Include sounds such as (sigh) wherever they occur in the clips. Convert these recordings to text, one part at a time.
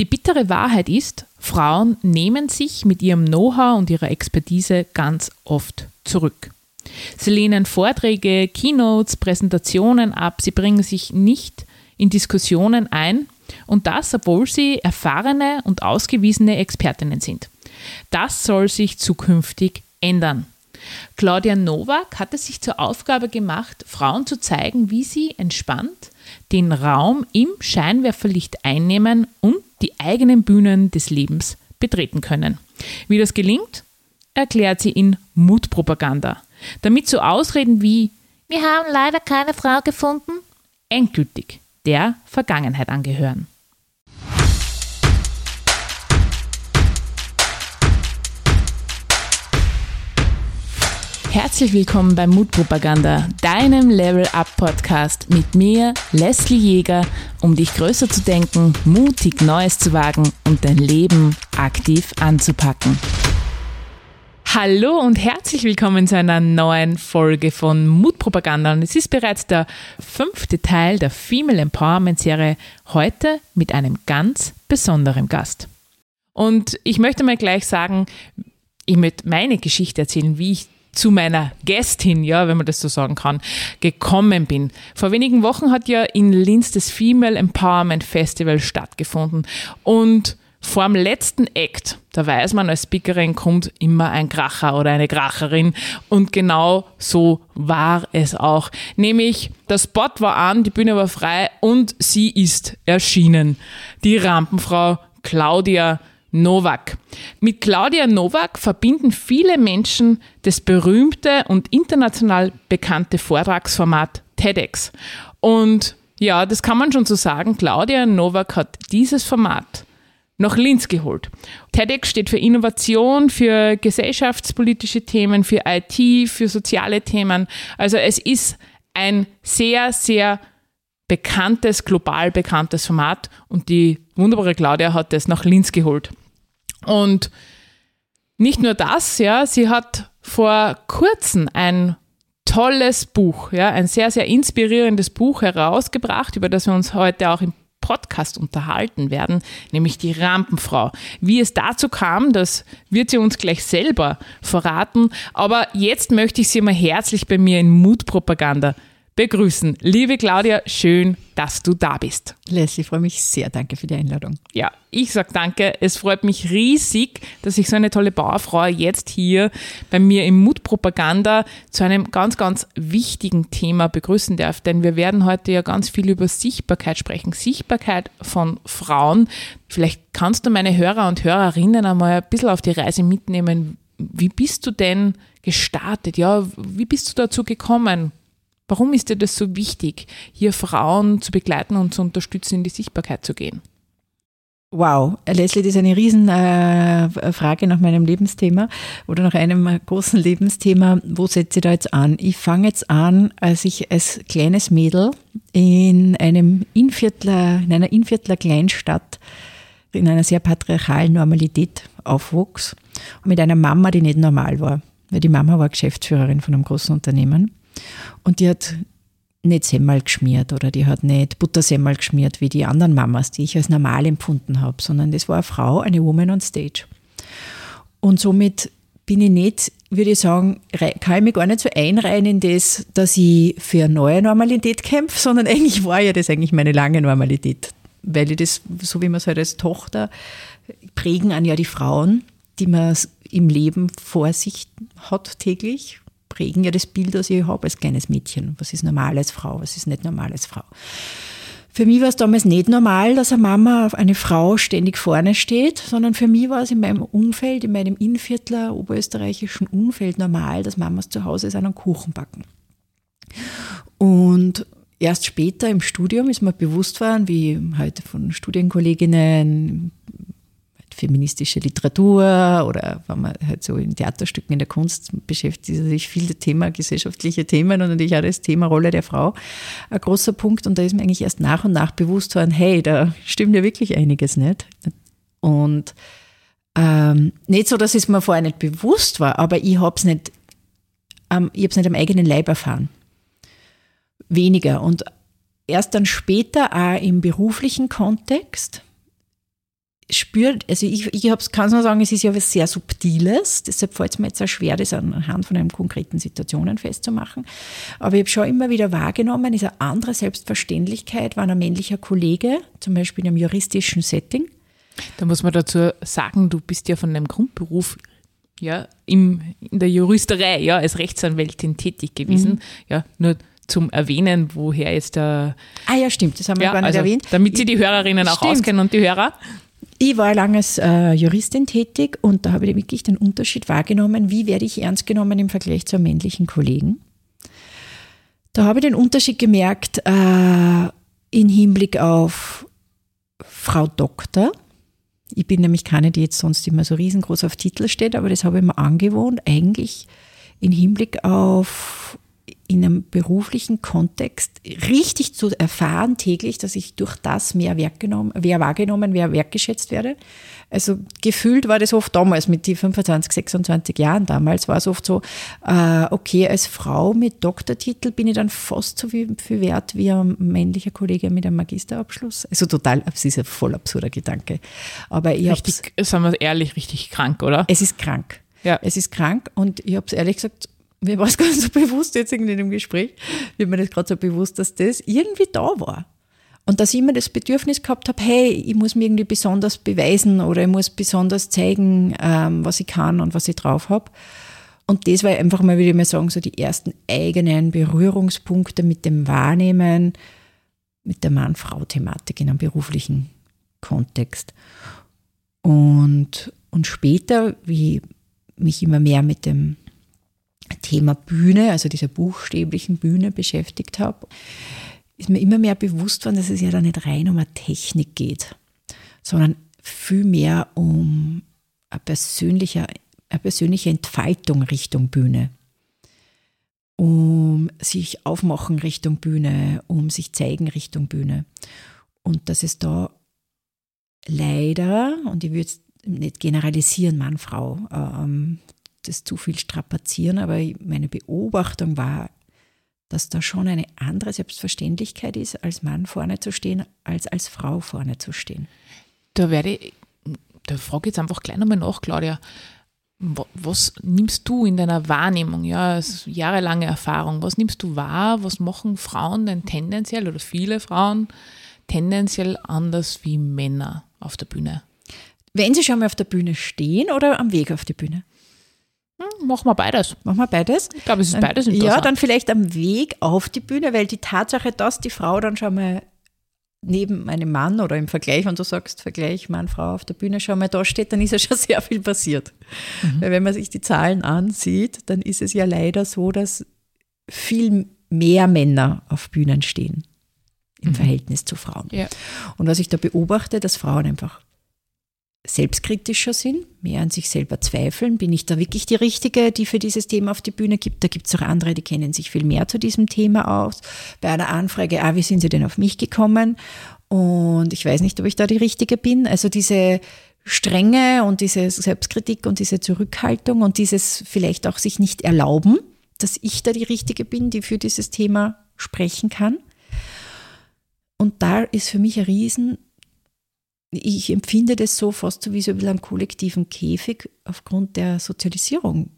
Die bittere Wahrheit ist, Frauen nehmen sich mit ihrem Know-how und ihrer Expertise ganz oft zurück. Sie lehnen Vorträge, Keynotes, Präsentationen ab, sie bringen sich nicht in Diskussionen ein und das, obwohl sie erfahrene und ausgewiesene Expertinnen sind. Das soll sich zukünftig ändern. Claudia Nowak hat es sich zur Aufgabe gemacht, Frauen zu zeigen, wie sie entspannt den Raum im Scheinwerferlicht einnehmen und die eigenen Bühnen des Lebens betreten können. Wie das gelingt, erklärt sie in Mutpropaganda. Damit so Ausreden wie Wir haben leider keine Frau gefunden, endgültig der Vergangenheit angehören. Herzlich willkommen bei Mutpropaganda, deinem Level Up Podcast mit mir, Leslie Jäger, um dich größer zu denken, mutig Neues zu wagen und dein Leben aktiv anzupacken. Hallo und herzlich willkommen zu einer neuen Folge von Mutpropaganda. Und es ist bereits der fünfte Teil der Female Empowerment Serie, heute mit einem ganz besonderen Gast. Und ich möchte mal gleich sagen, ich möchte meine Geschichte erzählen, wie ich zu meiner Gästin, ja, wenn man das so sagen kann, gekommen bin. Vor wenigen Wochen hat ja in Linz das Female Empowerment Festival stattgefunden und vor dem letzten Act, da weiß man, als Speakerin kommt immer ein Kracher oder eine Kracherin. Und genau so war es auch. Nämlich, der Spot war an, die Bühne war frei und sie ist erschienen. Die Rampenfrau Claudia Novak. Mit Claudia Novak verbinden viele Menschen das berühmte und international bekannte Vortragsformat TEDx. Und ja, das kann man schon so sagen. Claudia Novak hat dieses Format nach Linz geholt. TEDx steht für Innovation, für gesellschaftspolitische Themen, für IT, für soziale Themen. Also es ist ein sehr, sehr bekanntes, global bekanntes Format und die wunderbare Claudia hat es nach Linz geholt. Und nicht nur das, ja, sie hat vor kurzem ein tolles Buch, ja, ein sehr, sehr inspirierendes Buch herausgebracht, über das wir uns heute auch im Podcast unterhalten werden, nämlich die Rampenfrau. Wie es dazu kam, das wird sie uns gleich selber verraten. Aber jetzt möchte ich Sie mal herzlich bei mir in Mutpropaganda begrüßen. Liebe Claudia, schön, dass du da bist. Leslie, ich freue mich sehr. Danke für die Einladung. Ja, ich sage danke. Es freut mich riesig, dass ich so eine tolle Bauerfrau jetzt hier bei mir im Mutpropaganda zu einem ganz, ganz wichtigen Thema begrüßen darf. Denn wir werden heute ja ganz viel über Sichtbarkeit sprechen. Sichtbarkeit von Frauen. Vielleicht kannst du meine Hörer und Hörerinnen einmal ein bisschen auf die Reise mitnehmen. Wie bist du denn gestartet? Ja, wie bist du dazu gekommen? Warum ist dir das so wichtig, hier Frauen zu begleiten und zu unterstützen, in die Sichtbarkeit zu gehen? Wow, Leslie, das ist eine Riesenfrage äh, nach meinem Lebensthema oder nach einem großen Lebensthema. Wo setze ich da jetzt an? Ich fange jetzt an, als ich als kleines Mädel in einem Inviertler, in einer Inviertler Kleinstadt in einer sehr patriarchalen Normalität aufwuchs mit einer Mama, die nicht normal war. Weil die Mama war Geschäftsführerin von einem großen Unternehmen und die hat nicht Semmel geschmiert oder die hat nicht Buttersemmel geschmiert wie die anderen Mamas, die ich als normal empfunden habe, sondern das war eine Frau, eine Woman on Stage. Und somit bin ich nicht, würde ich sagen, kann ich mich gar nicht so einreihen in das, dass ich für eine neue Normalität kämpfe, sondern eigentlich war ja das eigentlich meine lange Normalität. Weil ich das, so wie man es halt als Tochter prägen an ja die Frauen, die man im Leben vor sich hat täglich prägen ja das Bild, das ich habe als kleines Mädchen. Was ist normal als Frau, was ist nicht normal als Frau. Für mich war es damals nicht normal, dass eine Mama auf eine Frau ständig vorne steht, sondern für mich war es in meinem Umfeld, in meinem Innviertler oberösterreichischen Umfeld normal, dass Mamas zu Hause sind und Kuchen backen. Und erst später im Studium ist mir bewusst worden, wie heute von Studienkolleginnen feministische Literatur oder wenn man halt so in Theaterstücken in der Kunst beschäftigt sich viele Thema, gesellschaftliche Themen und natürlich auch das Thema Rolle der Frau ein großer Punkt. Und da ist mir eigentlich erst nach und nach bewusst worden, hey, da stimmt ja wirklich einiges nicht. Und ähm, nicht so, dass es mir vorher nicht bewusst war, aber ich habe es nicht, ähm, nicht am eigenen Leib erfahren. Weniger. Und erst dann später auch im beruflichen Kontext spüre, also ich, ich kann es nur sagen, es ist ja was sehr Subtiles, deshalb fällt es mir jetzt auch schwer, das anhand von einem konkreten Situationen festzumachen. Aber ich habe schon immer wieder wahrgenommen, ist eine andere Selbstverständlichkeit, war ein männlicher Kollege, zum Beispiel in einem juristischen Setting. Da muss man dazu sagen, du bist ja von deinem Grundberuf ja, im, in der Juristerei, ja, als Rechtsanwältin tätig gewesen. Mhm. Ja, nur zum Erwähnen, woher jetzt der. Ah ja, stimmt, das haben wir ja, gar nicht also, erwähnt. Damit Sie die Hörerinnen auch stimmt. auskennen und die Hörer. Ich war lange als äh, Juristin tätig und da habe ich wirklich den Unterschied wahrgenommen, wie werde ich ernst genommen im Vergleich zu männlichen Kollegen. Da habe ich den Unterschied gemerkt äh, in Hinblick auf Frau Doktor. Ich bin nämlich keine, die jetzt sonst immer so riesengroß auf Titel steht, aber das habe ich mir angewohnt, eigentlich in Hinblick auf in einem beruflichen Kontext richtig zu erfahren täglich, dass ich durch das mehr, genommen, mehr wahrgenommen, mehr wertgeschätzt werde. Also gefühlt war das oft damals mit die 25, 26 Jahren damals war es oft so, äh, okay, als Frau mit Doktortitel bin ich dann fast so viel, viel wert wie ein männlicher Kollege mit einem Magisterabschluss. Also total, es ist ein voll absurder Gedanke. Aber ich richtig, sagen wir ehrlich, richtig krank, oder? Es ist krank. Ja. Es ist krank und ich habe es ehrlich gesagt mir war es (laughs) gar nicht so bewusst jetzt irgendwie in dem Gespräch, mir das gerade so bewusst, dass das irgendwie da war. Und dass ich immer das Bedürfnis gehabt habe, hey, ich muss mir irgendwie besonders beweisen oder ich muss besonders zeigen, ähm, was ich kann und was ich drauf habe. Und das war einfach mal, würde ich mal sagen, so die ersten eigenen Berührungspunkte mit dem Wahrnehmen, mit der Mann-Frau-Thematik in einem beruflichen Kontext. Und, und später, wie ich mich immer mehr mit dem Thema Bühne, also dieser buchstäblichen Bühne beschäftigt habe, ist mir immer mehr bewusst worden, dass es ja da nicht rein um eine Technik geht, sondern vielmehr um eine persönliche, eine persönliche Entfaltung Richtung Bühne. Um sich aufmachen Richtung Bühne, um sich zeigen Richtung Bühne. Und dass es da leider, und ich würde es nicht generalisieren, Mann, Frau, ähm, das zu viel strapazieren, aber meine Beobachtung war, dass da schon eine andere Selbstverständlichkeit ist, als Mann vorne zu stehen, als als Frau vorne zu stehen. Da werde ich, da frage ich jetzt einfach gleich nochmal nach, Claudia. Was nimmst du in deiner Wahrnehmung, ja, jahrelange Erfahrung, was nimmst du wahr, was machen Frauen denn tendenziell oder viele Frauen tendenziell anders wie Männer auf der Bühne? Wenn sie schon mal auf der Bühne stehen oder am Weg auf die Bühne? Hm, machen wir beides. Machen wir beides? Ich glaube, es ist beides interessant. Ja, dann vielleicht am Weg auf die Bühne, weil die Tatsache, dass die Frau dann schon mal neben einem Mann oder im Vergleich, wenn du sagst, Vergleich Mann, Frau auf der Bühne schon mal da steht, dann ist ja schon (laughs) sehr viel passiert. Mhm. Weil wenn man sich die Zahlen ansieht, dann ist es ja leider so, dass viel mehr Männer auf Bühnen stehen im mhm. Verhältnis zu Frauen. Ja. Und was ich da beobachte, dass Frauen einfach selbstkritischer sind, mehr an sich selber zweifeln. Bin ich da wirklich die Richtige, die für dieses Thema auf die Bühne gibt? Da gibt es auch andere, die kennen sich viel mehr zu diesem Thema aus. Bei einer Anfrage, ah, wie sind Sie denn auf mich gekommen? Und ich weiß nicht, ob ich da die Richtige bin. Also diese Strenge und diese Selbstkritik und diese Zurückhaltung und dieses vielleicht auch sich nicht erlauben, dass ich da die Richtige bin, die für dieses Thema sprechen kann. Und da ist für mich ein Riesen ich empfinde das so fast so wie so ein kollektiven Käfig aufgrund der Sozialisierung.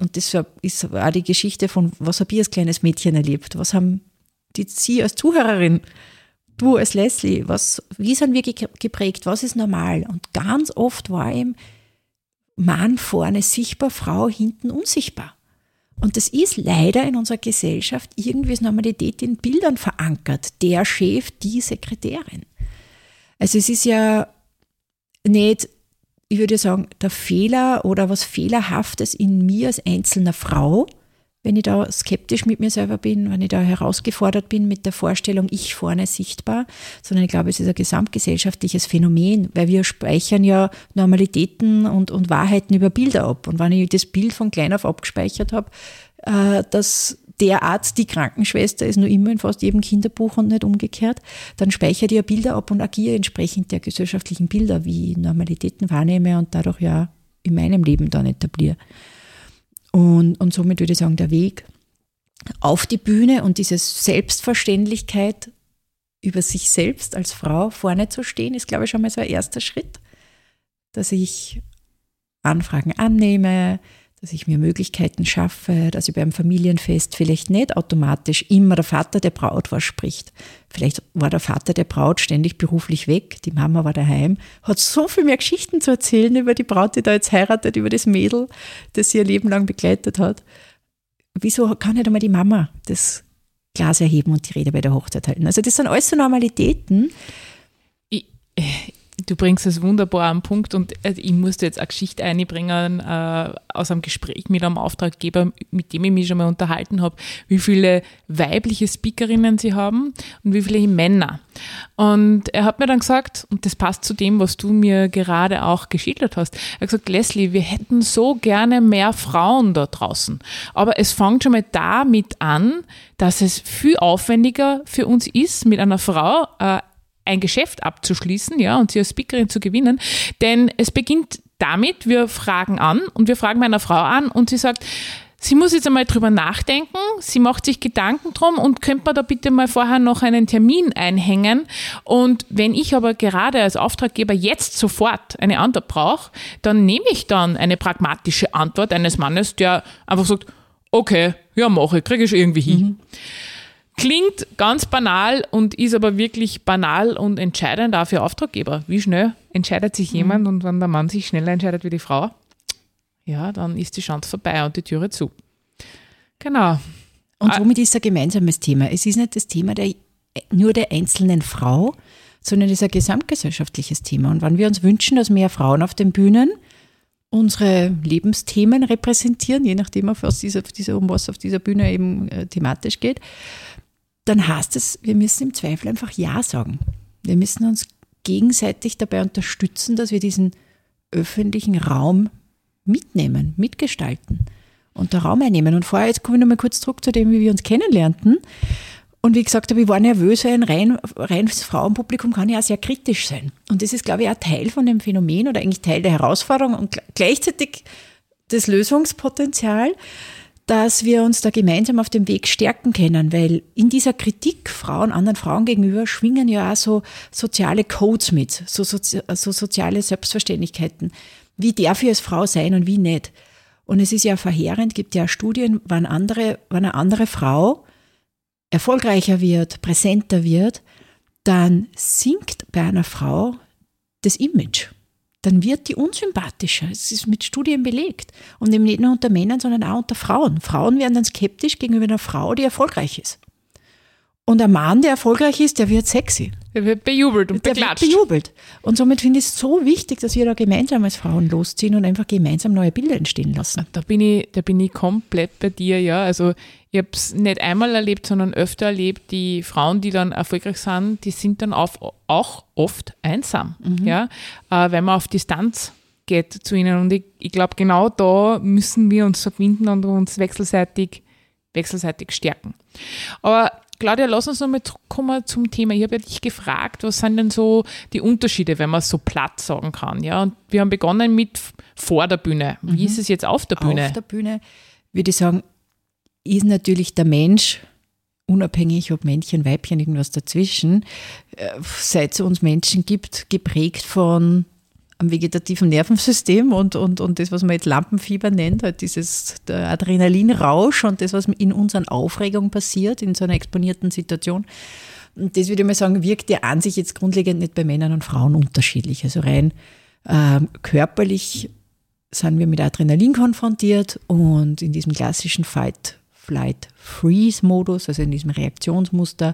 Und das ist auch die Geschichte von, was habe ich als kleines Mädchen erlebt? Was haben die, Sie als Zuhörerin, du als Leslie, was, wie sind wir geprägt? Was ist normal? Und ganz oft war eben Mann vorne sichtbar, Frau hinten unsichtbar. Und das ist leider in unserer Gesellschaft irgendwie als Normalität in Bildern verankert. Der Chef, die Sekretärin. Also es ist ja nicht, ich würde sagen, der Fehler oder was Fehlerhaftes in mir als einzelner Frau, wenn ich da skeptisch mit mir selber bin, wenn ich da herausgefordert bin mit der Vorstellung, ich vorne sichtbar, sondern ich glaube, es ist ein gesamtgesellschaftliches Phänomen, weil wir speichern ja Normalitäten und, und Wahrheiten über Bilder ab. Und wenn ich das Bild von klein auf abgespeichert habe, äh, dass der Arzt die Krankenschwester ist nur immer in fast jedem Kinderbuch und nicht umgekehrt, dann speichere ich ja Bilder ab und agiere entsprechend der gesellschaftlichen Bilder, wie ich Normalitäten wahrnehme und dadurch ja in meinem Leben dann etabliere. Und, und somit würde ich sagen, der Weg auf die Bühne und diese Selbstverständlichkeit über sich selbst als Frau vorne zu stehen, ist, glaube ich, schon mal so ein erster Schritt, dass ich Anfragen annehme, dass ich mir Möglichkeiten schaffe, dass ich beim Familienfest vielleicht nicht automatisch immer der Vater der Braut was spricht. Vielleicht war der Vater der Braut ständig beruflich weg, die Mama war daheim, hat so viel mehr Geschichten zu erzählen über die Braut, die da jetzt heiratet, über das Mädel, das sie ihr Leben lang begleitet hat. Wieso kann nicht einmal die Mama das Glas erheben und die Rede bei der Hochzeit halten? Also das sind alles so Normalitäten. Ich, Du bringst es wunderbar am Punkt und äh, ich musste jetzt eine Geschichte einbringen äh, aus einem Gespräch mit einem Auftraggeber, mit dem ich mich schon mal unterhalten habe, wie viele weibliche Speakerinnen sie haben und wie viele Männer. Und er hat mir dann gesagt, und das passt zu dem, was du mir gerade auch geschildert hast, er hat gesagt, Leslie, wir hätten so gerne mehr Frauen da draußen. Aber es fängt schon mal damit an, dass es viel aufwendiger für uns ist, mit einer Frau äh, ein Geschäft abzuschließen, ja, und sie als Speakerin zu gewinnen. Denn es beginnt damit, wir fragen an und wir fragen meiner Frau an und sie sagt, Sie muss jetzt einmal drüber nachdenken, sie macht sich Gedanken drum und könnte man da bitte mal vorher noch einen Termin einhängen. Und wenn ich aber gerade als Auftraggeber jetzt sofort eine Antwort brauche, dann nehme ich dann eine pragmatische Antwort eines Mannes, der einfach sagt, okay, ja, mache kriege ich irgendwie hin. Mhm. Klingt ganz banal und ist aber wirklich banal und entscheidend auch für Auftraggeber. Wie schnell entscheidet sich jemand mhm. und wenn der Mann sich schneller entscheidet wie die Frau, ja, dann ist die Chance vorbei und die Türe zu. Genau. Und somit ist ein gemeinsames Thema. Es ist nicht das Thema der, nur der einzelnen Frau, sondern es ist ein gesamtgesellschaftliches Thema. Und wenn wir uns wünschen, dass mehr Frauen auf den Bühnen unsere Lebensthemen repräsentieren, je nachdem, auf was dieser, dieser, um was auf dieser Bühne eben äh, thematisch geht, dann heißt es, wir müssen im Zweifel einfach Ja sagen. Wir müssen uns gegenseitig dabei unterstützen, dass wir diesen öffentlichen Raum mitnehmen, mitgestalten und der Raum einnehmen. Und vorher, jetzt komme ich nochmal kurz zurück zu dem, wie wir uns kennenlernten. Und wie gesagt ich war nervös, ein rein, reines Frauenpublikum kann ja auch sehr kritisch sein. Und das ist, glaube ich, auch Teil von dem Phänomen oder eigentlich Teil der Herausforderung und gleichzeitig das Lösungspotenzial, dass wir uns da gemeinsam auf dem Weg stärken können, weil in dieser Kritik Frauen, anderen Frauen gegenüber schwingen ja auch so soziale Codes mit, so, sozi so soziale Selbstverständlichkeiten. Wie darf ich als Frau sein und wie nicht? Und es ist ja verheerend, gibt ja Studien, wann andere, wann eine andere Frau erfolgreicher wird, präsenter wird, dann sinkt bei einer Frau das Image dann wird die unsympathischer. Es ist mit Studien belegt. Und eben nicht nur unter Männern, sondern auch unter Frauen. Frauen werden dann skeptisch gegenüber einer Frau, die erfolgreich ist. Und ein Mann, der erfolgreich ist, der wird sexy. Der wird bejubelt und der beklatscht. Wird bejubelt. Und somit finde ich es so wichtig, dass wir da gemeinsam als Frauen losziehen und einfach gemeinsam neue Bilder entstehen lassen. Da bin ich, da bin ich komplett bei dir, ja. Also ich habe es nicht einmal erlebt, sondern öfter erlebt, die Frauen, die dann erfolgreich sind, die sind dann auf, auch oft einsam, mhm. ja, äh, weil man auf Distanz geht zu ihnen. Und ich, ich glaube, genau da müssen wir uns verbinden und uns wechselseitig, wechselseitig stärken. Aber Claudia, lass uns nochmal zurückkommen zum Thema. Ich habe ja dich gefragt, was sind denn so die Unterschiede, wenn man es so platt sagen kann? Ja, und wir haben begonnen mit vor der Bühne. Wie mhm. ist es jetzt auf der Bühne? Auf der Bühne würde ich sagen, ist natürlich der Mensch, unabhängig ob Männchen, Weibchen, irgendwas dazwischen, äh, seit es uns Menschen gibt, geprägt von am vegetativen Nervensystem und, und, und das, was man jetzt Lampenfieber nennt, halt dieses der Adrenalinrausch und das, was in unseren Aufregungen passiert, in so einer exponierten Situation. Und das würde ich mal sagen, wirkt ja an sich jetzt grundlegend nicht bei Männern und Frauen unterschiedlich. Also rein äh, körperlich sind wir mit Adrenalin konfrontiert und in diesem klassischen Fight Flight-Freeze-Modus, also in diesem Reaktionsmuster,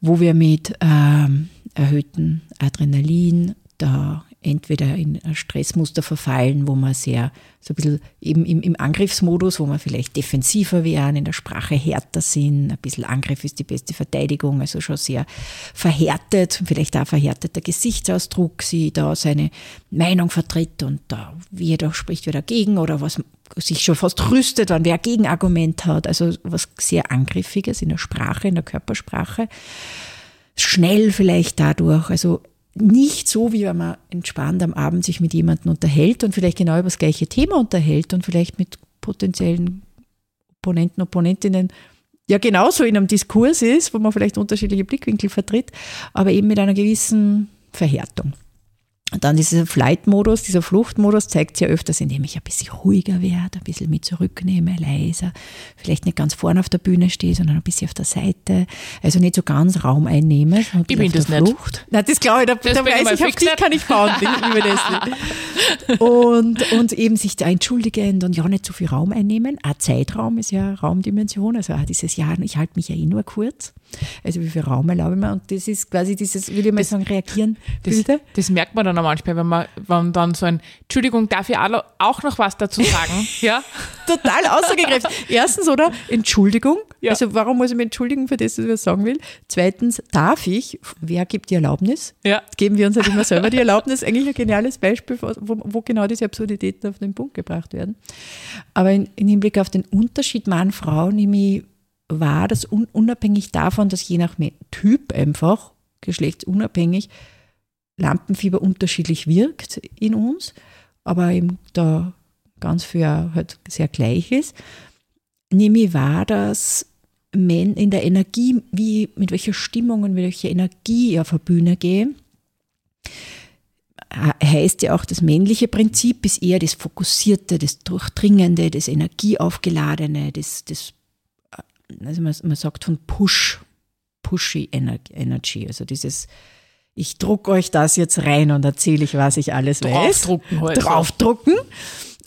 wo wir mit ähm, erhöhtem Adrenalin da entweder in ein Stressmuster verfallen, wo man sehr so ein bisschen eben im, im Angriffsmodus, wo man vielleicht defensiver wären, in der Sprache härter sind, ein bisschen Angriff ist die beste Verteidigung, also schon sehr verhärtet, vielleicht auch verhärteter Gesichtsausdruck, sie da seine Meinung vertritt und da jeder spricht wieder dagegen oder was sich schon fast rüstet, wenn wer Gegenargument hat, also was sehr Angriffiges in der Sprache, in der Körpersprache schnell vielleicht dadurch. Also nicht so, wie wenn man entspannt am Abend sich mit jemandem unterhält und vielleicht genau über das gleiche Thema unterhält und vielleicht mit potenziellen Opponenten, Opponentinnen ja genauso in einem Diskurs ist, wo man vielleicht unterschiedliche Blickwinkel vertritt, aber eben mit einer gewissen Verhärtung. Und dann dieser Flight-Modus, dieser Fluchtmodus zeigt sich ja öfters, indem ich ein bisschen ruhiger werde, ein bisschen mich zurücknehme, leiser, vielleicht nicht ganz vorne auf der Bühne stehe, sondern ein bisschen auf der Seite, also nicht so ganz Raum einnehme. Ich bin das Flucht. nicht. Nein, das glaube ich, da, Das da ich weiß ich, auf dich nicht. kann ich bauen, (laughs) liebe Leslie. Und, und eben sich da entschuldigend und ja nicht zu viel Raum einnehmen. Auch Zeitraum ist ja Raumdimension, also auch dieses Jahr, ich halte mich ja eh nur kurz. Also wie viel Raum erlaube ich mir? Und das ist quasi dieses, würde ich mal sagen, reagieren. Das, das merkt man dann auch manchmal, wenn man wenn dann so ein, Entschuldigung, darf ich auch noch was dazu sagen? (laughs) ja? total aussagekräftig. Erstens, oder? Entschuldigung. Ja. Also, warum muss ich mich entschuldigen für das, was ich sagen will? Zweitens, darf ich? Wer gibt die Erlaubnis? Ja. Geben wir uns halt immer selber die Erlaubnis. Eigentlich ein geniales Beispiel, wo, wo genau diese Absurditäten auf den Punkt gebracht werden. Aber in, in Hinblick auf den Unterschied Mann-Frau nehme ich wahr, dass un, unabhängig davon, dass je nach Typ einfach, geschlechtsunabhängig, Lampenfieber unterschiedlich wirkt in uns, aber eben da ganz viel halt sehr gleich ist, nehme ich wahr, dass in der Energie, wie, mit welcher Stimmung und mit welcher Energie ich auf eine Bühne gehe, he- heißt ja auch, das männliche Prinzip ist eher das Fokussierte, das Durchdringende, das Energieaufgeladene, das, das also man, man sagt von Push, Pushy Ener- Energy, also dieses, ich druck euch das jetzt rein und erzähle ich, was ich alles weiß Draufdrucken halt. draufdrucken.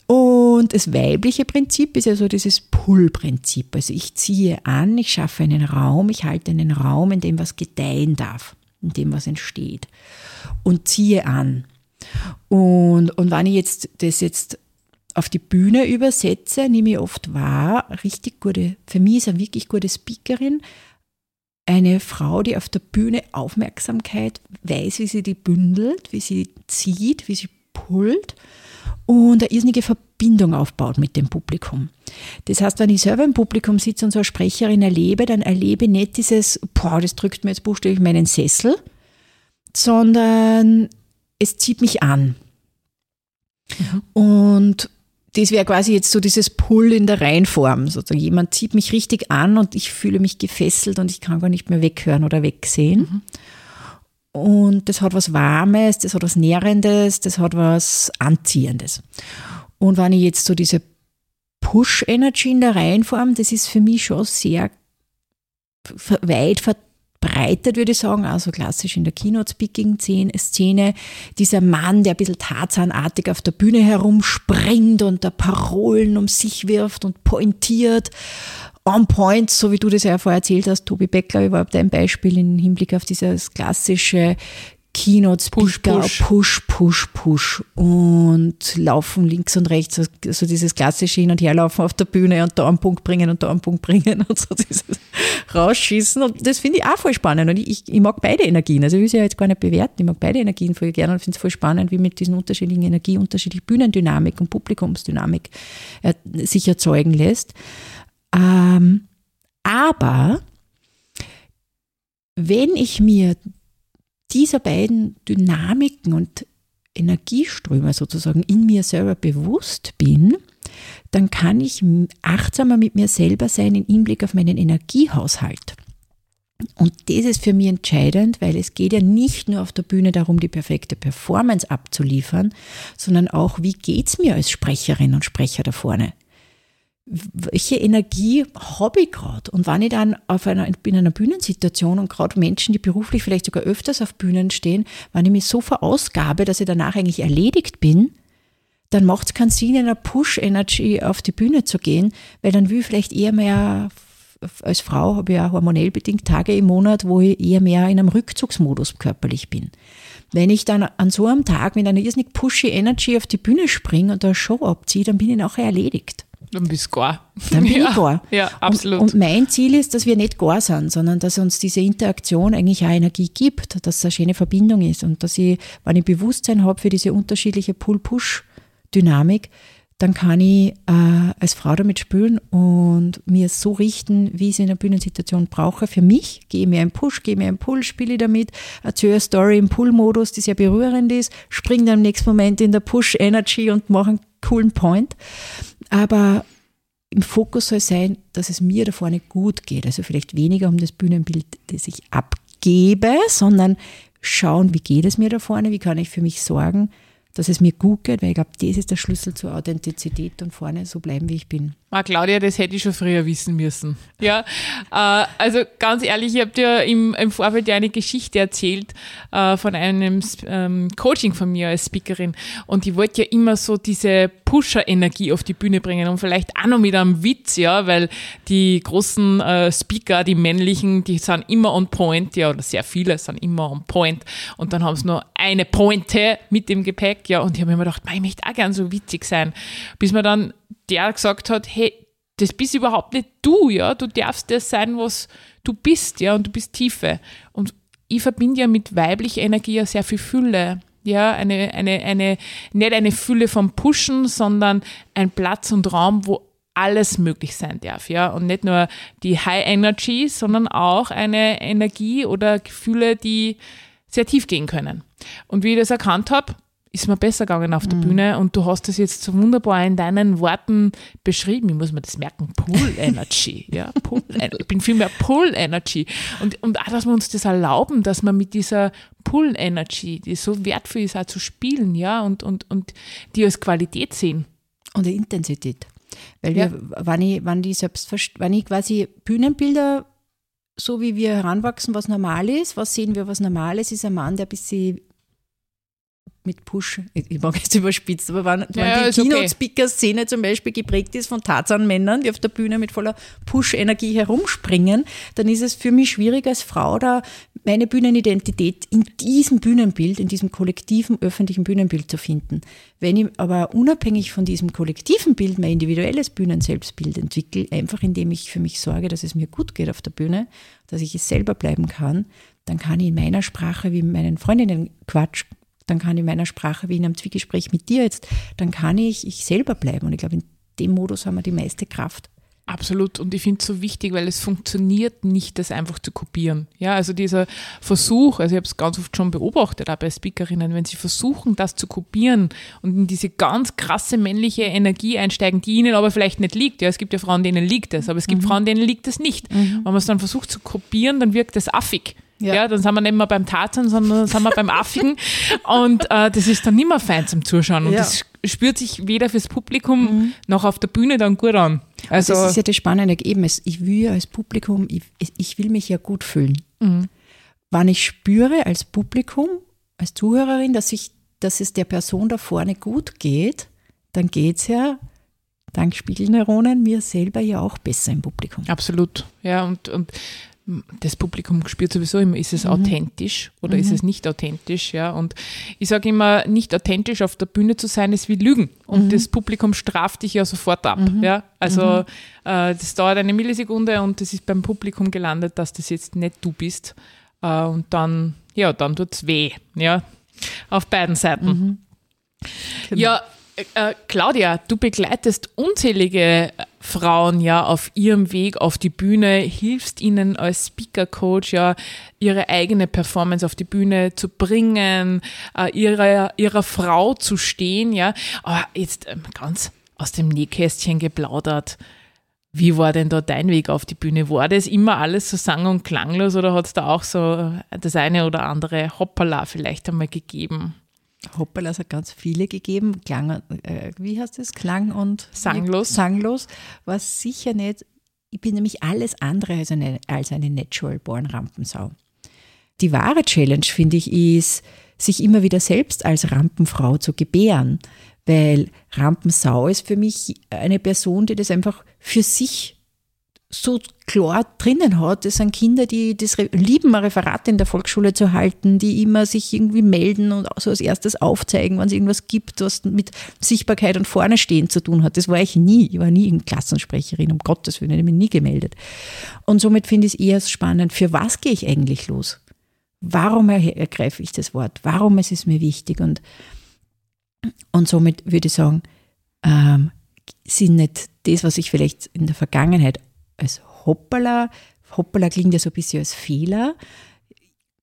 Und das weibliche Prinzip ist ja so dieses Pull-Prinzip. Also ich ziehe an, ich schaffe einen Raum, ich halte einen Raum, in dem was gedeihen darf, in dem was entsteht. Und ziehe an. Und, und wenn ich jetzt das jetzt auf die Bühne übersetze, nehme ich oft wahr, richtig gute, für mich ist eine wirklich gute Speakerin, eine Frau, die auf der Bühne Aufmerksamkeit weiß, wie sie die bündelt, wie sie zieht, wie sie pullt und eine irrsinnige Verbindung aufbaut mit dem Publikum. Das heißt, wenn ich selber im Publikum sitze und so eine Sprecherin erlebe, dann erlebe ich nicht dieses, boah, das drückt mir jetzt buchstäblich meinen Sessel, sondern es zieht mich an. Und das wäre quasi jetzt so dieses Pull in der Reihenform. Sozusagen. Jemand zieht mich richtig an und ich fühle mich gefesselt und ich kann gar nicht mehr weghören oder wegsehen. Und das hat was Warmes, das hat was Nährendes, das hat was Anziehendes. Und wenn ich jetzt so diese Push-Energy in der Reihenform, das ist für mich schon sehr weit verbreitet, würde ich sagen, also klassisch in der Keynote-Speaking-Szene. Dieser Mann, der ein bisschen tarzanartig auf der Bühne herumspringt und da Parolen um sich wirft und pointiert. On point, so wie du das ja vorher erzählt hast, Tobi Beckler, überhaupt ein Beispiel im Hinblick auf dieses klassische Keynote-Speaker, Push, push, push, push und laufen links und rechts, so dieses klassische Hin- und Herlaufen auf der Bühne und da einen Punkt bringen und da einen Punkt bringen und so (laughs) dieses Rausschießen. Und das finde ich auch voll spannend. Und ich, ich mag beide Energien, also ich will sie ja jetzt gar nicht bewerten, ich mag beide Energien voll gerne und finde es voll spannend, wie mit diesen unterschiedlichen Energien unterschiedliche Bühnendynamik und Publikumsdynamik äh, sich erzeugen lässt. Ähm, aber wenn ich mir dieser beiden Dynamiken und Energieströme sozusagen in mir selber bewusst bin, dann kann ich achtsamer mit mir selber sein im Hinblick auf meinen Energiehaushalt. Und das ist für mich entscheidend, weil es geht ja nicht nur auf der Bühne darum, die perfekte Performance abzuliefern, sondern auch, wie geht's mir als Sprecherin und Sprecher da vorne? Welche Energie habe ich gerade? Und wenn ich dann auf einer, in einer Bühnensituation und gerade Menschen, die beruflich vielleicht sogar öfters auf Bühnen stehen, wenn ich mich so verausgabe, dass ich danach eigentlich erledigt bin, dann macht es keinen Sinn, in einer Push-Energy auf die Bühne zu gehen, weil dann will ich vielleicht eher mehr, als Frau habe ich ja hormonell bedingt Tage im Monat, wo ich eher mehr in einem Rückzugsmodus körperlich bin. Wenn ich dann an so einem Tag mit einer irrsinnig pushy Energy auf die Bühne springe und da eine Show abziehe, dann bin ich nachher erledigt. Dann bist du gar. Dann bin ja. ich gar. Ja, absolut. Und, und mein Ziel ist, dass wir nicht gar sind, sondern dass uns diese Interaktion eigentlich auch Energie gibt, dass es eine schöne Verbindung ist und dass ich, wenn ich Bewusstsein habe für diese unterschiedliche Pull-Push-Dynamik, dann kann ich äh, als Frau damit spüren und mir so richten, wie ich es in der Bühnensituation brauche. Für mich, gehe mir einen Push, gehe mir einen Pull, spiele ich damit, erzähle eine Story im Pull-Modus, die sehr berührend ist, springe dann im nächsten Moment in der Push-Energy und mache einen coolen Point. Aber im Fokus soll sein, dass es mir da vorne gut geht. Also vielleicht weniger um das Bühnenbild, das ich abgebe, sondern schauen, wie geht es mir da vorne, wie kann ich für mich sorgen, dass es mir gut geht, weil ich glaube, das ist der Schlüssel zur Authentizität und vorne so bleiben, wie ich bin. Ah, Claudia, das hätte ich schon früher wissen müssen. Ja, äh, also ganz ehrlich, ich habe dir im, im Vorfeld ja eine Geschichte erzählt äh, von einem ähm, Coaching von mir als Speakerin und ich wollte ja immer so diese Pusher-Energie auf die Bühne bringen und vielleicht auch noch mit einem Witz, ja, weil die großen äh, Speaker, die männlichen, die sind immer on point, ja, oder sehr viele sind immer on point und dann haben sie nur eine Pointe mit dem Gepäck, ja, und ich habe mir immer gedacht, ich möchte auch gern so witzig sein, bis man dann der gesagt hat, hey, das bist überhaupt nicht du, ja, du darfst das sein, was du bist, ja, und du bist Tiefe. Und ich verbinde ja mit weiblicher Energie ja sehr viel Fülle. Ja, eine, eine, eine, nicht eine Fülle vom Pushen, sondern ein Platz und Raum, wo alles möglich sein darf, ja. Und nicht nur die High Energy, sondern auch eine Energie oder Gefühle, die sehr tief gehen können. Und wie ich das erkannt habe, ist mir besser gegangen auf der mhm. Bühne und du hast das jetzt so wunderbar in deinen Worten beschrieben. Ich muss mir das merken, Pull (laughs) Energy. ja, Pull, ich bin viel mehr Pull Energy. Und, und auch, dass wir uns das erlauben, dass man mit dieser Pull Energy, die so wertvoll ist, auch zu spielen, ja, und, und, und die als Qualität sehen. Und die Intensität. Weil wir, wenn ich, wenn die selbst, wenn ich quasi Bühnenbilder so wie wir heranwachsen, was normal ist, was sehen wir, was normal ist, ist ein Mann, der ein bisschen mit Push, ich mag jetzt (laughs) überspitzt, aber wenn, ja, die Keynote-Speaker-Szene okay. zum Beispiel geprägt ist von Tarzan-Männern, die auf der Bühne mit voller Push-Energie herumspringen, dann ist es für mich schwierig als Frau da meine Bühnenidentität in diesem Bühnenbild, in diesem kollektiven öffentlichen Bühnenbild zu finden. Wenn ich aber unabhängig von diesem kollektiven Bild mein individuelles Bühnenselbstbild entwickle, einfach indem ich für mich sorge, dass es mir gut geht auf der Bühne, dass ich es selber bleiben kann, dann kann ich in meiner Sprache wie meinen Freundinnen Quatsch dann kann ich in meiner Sprache, wie in einem Zwiegespräch mit dir jetzt, dann kann ich ich selber bleiben. Und ich glaube, in dem Modus haben wir die meiste Kraft. Absolut. Und ich finde es so wichtig, weil es funktioniert nicht, das einfach zu kopieren. Ja, also dieser Versuch, also ich habe es ganz oft schon beobachtet, auch bei Speakerinnen, wenn sie versuchen, das zu kopieren und in diese ganz krasse männliche Energie einsteigen, die ihnen aber vielleicht nicht liegt. Ja, es gibt ja Frauen, denen liegt es, aber es gibt mhm. Frauen, denen liegt es nicht. Mhm. Wenn man es dann versucht zu kopieren, dann wirkt es affig. Ja. ja. dann sind wir nicht mehr beim Tarzan, sondern dann sind wir beim Affigen. Und äh, das ist dann nicht mehr fein zum Zuschauen. Und ja. das spürt sich weder fürs Publikum mhm. noch auf der Bühne dann gut an. Also das ist ja das Spannende eben. Ich will ja als Publikum, ich, ich will mich ja gut fühlen. Mhm. Wann ich spüre als Publikum, als Zuhörerin, dass, ich, dass es der Person da vorne gut geht, dann geht es ja dank Spiegelneuronen mir selber ja auch besser im Publikum. Absolut. Ja, und, und das Publikum spürt sowieso immer, ist es mhm. authentisch oder mhm. ist es nicht authentisch, ja. Und ich sage immer, nicht authentisch auf der Bühne zu sein, ist wie Lügen. Und mhm. das Publikum straft dich ja sofort ab, mhm. ja. Also mhm. äh, das dauert eine Millisekunde und das ist beim Publikum gelandet, dass das jetzt nicht du bist. Äh, und dann, ja, dann tut's weh, ja. Auf beiden Seiten. Mhm. Genau. Ja, äh, Claudia, du begleitest unzählige Frauen ja auf ihrem Weg auf die Bühne, hilfst ihnen als Speaker Coach ja ihre eigene Performance auf die Bühne zu bringen, äh, ihrer, ihrer Frau zu stehen, ja. Aber jetzt ähm, ganz aus dem Nähkästchen geplaudert. Wie war denn da dein Weg auf die Bühne? War das immer alles so sang- und klanglos oder hat es da auch so das eine oder andere Hoppala vielleicht einmal gegeben? Hoppala, es hat ganz viele gegeben. Klang, äh, wie heißt das? Klang und Sanglos. Sanglos war sicher nicht. Ich bin nämlich alles andere als eine, als eine Natural Born Rampensau. Die wahre Challenge, finde ich, ist, sich immer wieder selbst als Rampenfrau zu gebären. Weil Rampensau ist für mich eine Person, die das einfach für sich so klar drinnen hat. Das sind Kinder, die das lieben, ein Referat in der Volksschule zu halten, die immer sich irgendwie melden und so als erstes aufzeigen, wenn es irgendwas gibt, was mit Sichtbarkeit und vorne stehen zu tun hat. Das war ich nie. Ich war nie eine Klassensprecherin, um Gottes Willen, ich habe mich nie gemeldet. Und somit finde ich es eher spannend, für was gehe ich eigentlich los? Warum ergreife ich das Wort? Warum ist es mir wichtig? Und, und somit würde ich sagen, ähm, sind nicht das, was ich vielleicht in der Vergangenheit als Hoppala, Hoppala klingt ja so ein bisschen als Fehler.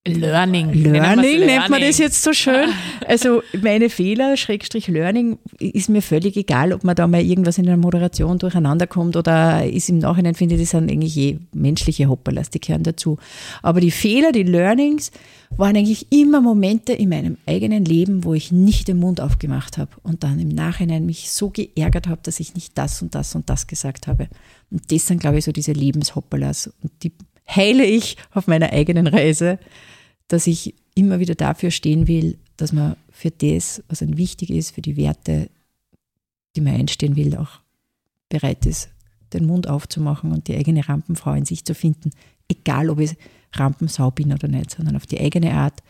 Learning. Learning nennt man das jetzt so schön. (laughs) Also meine Fehler, Schrägstrich Learning, ist mir völlig egal, ob man da mal irgendwas in der Moderation durcheinander kommt oder ist im Nachhinein, finde ich, das sind eigentlich eh menschliche Hopperlas, die gehören dazu. Aber die Fehler, die Learnings, waren eigentlich immer Momente in meinem eigenen Leben, wo ich nicht den Mund aufgemacht habe und dann im Nachhinein mich so geärgert habe, dass ich nicht das und das und das gesagt habe. Und das sind, glaube ich, so diese Lebenshopperlas. Und die heile ich auf meiner eigenen Reise dass ich immer wieder dafür stehen will, dass man für das, was einem wichtig ist, für die Werte, die man einstehen will, auch bereit ist, den Mund aufzumachen und die eigene Rampenfrau in sich zu finden. Egal, ob ich Rampensau bin oder nicht, sondern auf die eigene Art,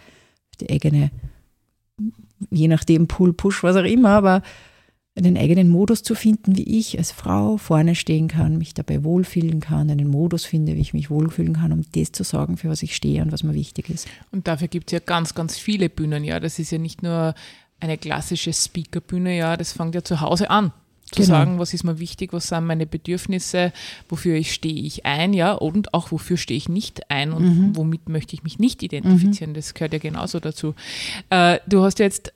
auf die eigene, je nachdem, Pull, Push, was auch immer, aber einen eigenen Modus zu finden, wie ich als Frau vorne stehen kann, mich dabei wohlfühlen kann, einen Modus finde, wie ich mich wohlfühlen kann, um das zu sagen, für was ich stehe und was mir wichtig ist. Und dafür gibt es ja ganz, ganz viele Bühnen, ja. Das ist ja nicht nur eine klassische Speakerbühne, ja, das fängt ja zu Hause an. Zu genau. sagen, was ist mir wichtig, was sind meine Bedürfnisse, wofür ich stehe ich ein, ja, und auch wofür stehe ich nicht ein und mhm. womit möchte ich mich nicht identifizieren. Mhm. Das gehört ja genauso dazu. Äh, du hast jetzt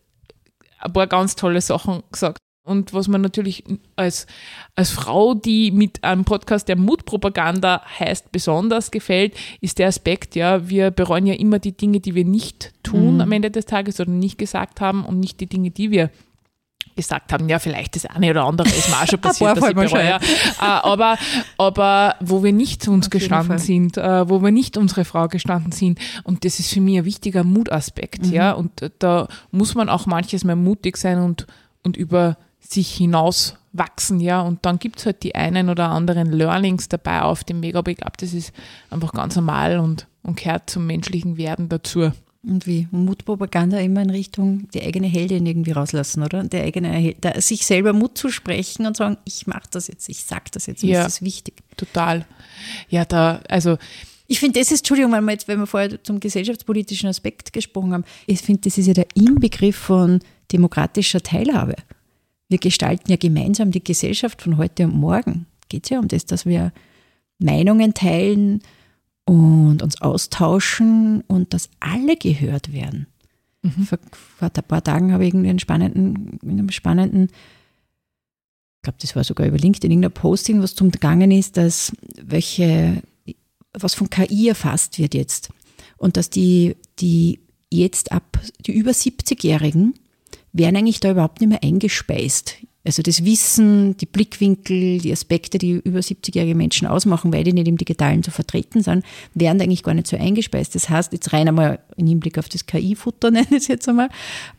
ein paar ganz tolle Sachen gesagt. Und was man natürlich als, als Frau, die mit einem Podcast, der Mutpropaganda heißt, besonders gefällt, ist der Aspekt, ja, wir bereuen ja immer die Dinge, die wir nicht tun mhm. am Ende des Tages oder nicht gesagt haben und nicht die Dinge, die wir gesagt haben, ja, vielleicht das eine oder andere ist auch schon (laughs) passiert, dass ich bereue. Äh, aber, aber wo wir nicht zu uns Auf gestanden sind, äh, wo wir nicht unsere Frau gestanden sind. Und das ist für mich ein wichtiger Mutaspekt, mhm. ja. Und da muss man auch manches mal mutig sein und, und über sich hinaus wachsen, ja. Und dann gibt es halt die einen oder anderen Learnings dabei auf dem Mega Big Up. Das ist einfach ganz normal und, und gehört zum menschlichen Werden dazu. Und wie? Mutpropaganda immer in Richtung die eigene Heldin irgendwie rauslassen, oder? Der eigene, der, sich selber Mut zu sprechen und sagen, ich mache das jetzt, ich sag das jetzt, mir ja, ist das wichtig. Total. Ja, da, also ich finde, das ist, Entschuldigung, wenn wir jetzt, wenn wir vorher zum gesellschaftspolitischen Aspekt gesprochen haben, ich finde, das ist ja der Inbegriff von demokratischer Teilhabe. Wir gestalten ja gemeinsam die Gesellschaft von heute und morgen. Geht es ja um das, dass wir Meinungen teilen und uns austauschen und dass alle gehört werden. Mhm. Vor, vor, ein paar Tagen habe ich einen spannenden, einen spannenden, ich glaube, das war sogar über LinkedIn, irgendein Posting, was zum Gangen ist, dass welche, was von KI erfasst wird jetzt. Und dass die, die jetzt ab, die über 70-Jährigen werden eigentlich da überhaupt nicht mehr eingespeist. Also das Wissen, die Blickwinkel, die Aspekte, die über 70-jährige Menschen ausmachen, weil die nicht im Digitalen zu vertreten sind, werden eigentlich gar nicht so eingespeist. Das heißt, jetzt rein einmal im Hinblick auf das KI-Futter, (laughs) nenne ich es jetzt einmal,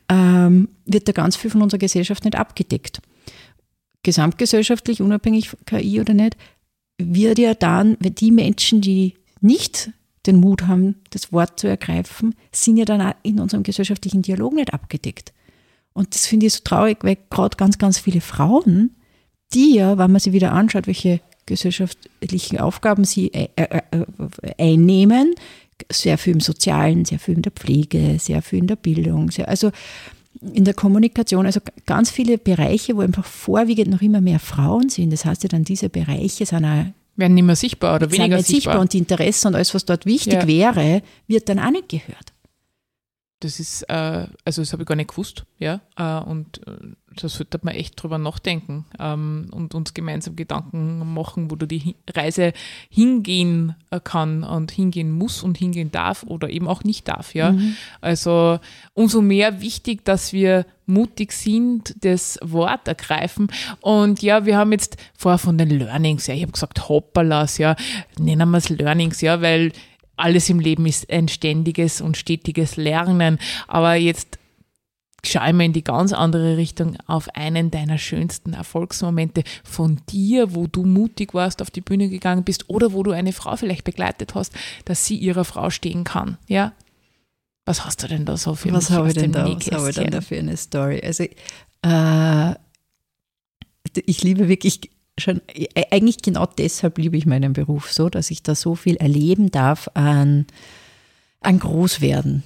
ähm, wird da ganz viel von unserer Gesellschaft nicht abgedeckt. Gesamtgesellschaftlich, unabhängig von KI oder nicht, wird ja dann, wenn die Menschen, die nicht den Mut haben, das Wort zu ergreifen, sind ja dann auch in unserem gesellschaftlichen Dialog nicht abgedeckt. Und das finde ich so traurig, weil gerade ganz, ganz viele Frauen, die ja, wenn man sie wieder anschaut, welche gesellschaftlichen Aufgaben sie äh, äh, äh, einnehmen, sehr viel im Sozialen, sehr viel in der Pflege, sehr viel in der Bildung, sehr, also in der Kommunikation, also ganz viele Bereiche, wo einfach vorwiegend noch immer mehr Frauen sind. Das heißt ja dann, diese Bereiche sind auch werden nicht mehr sichtbar oder weniger sichtbar. sichtbar. Und die Interessen und alles, was dort wichtig ja. wäre, wird dann auch nicht gehört. Das ist, äh, also das habe ich gar nicht gewusst, ja. Äh, und äh, das sollte man echt drüber nachdenken ähm, und uns gemeinsam Gedanken machen, wo du die Reise hingehen äh, kann und hingehen muss und hingehen darf oder eben auch nicht darf, ja. Mhm. Also umso mehr wichtig, dass wir mutig sind, das Wort ergreifen. Und ja, wir haben jetzt vorher von den Learnings, ja, ich habe gesagt Hoppalas, ja, nennen wir es Learnings, ja, weil alles im Leben ist ein ständiges und stetiges Lernen. Aber jetzt schau mal in die ganz andere Richtung auf einen deiner schönsten Erfolgsmomente von dir, wo du mutig warst, auf die Bühne gegangen bist oder wo du eine Frau vielleicht begleitet hast, dass sie ihrer Frau stehen kann. Ja. Was hast du denn da so für Was habe ich denn da, was habe ich denn da für eine Story? Also, äh, ich liebe wirklich schon, äh, eigentlich genau deshalb liebe ich meinen Beruf so, dass ich da so viel erleben darf an, an Großwerden.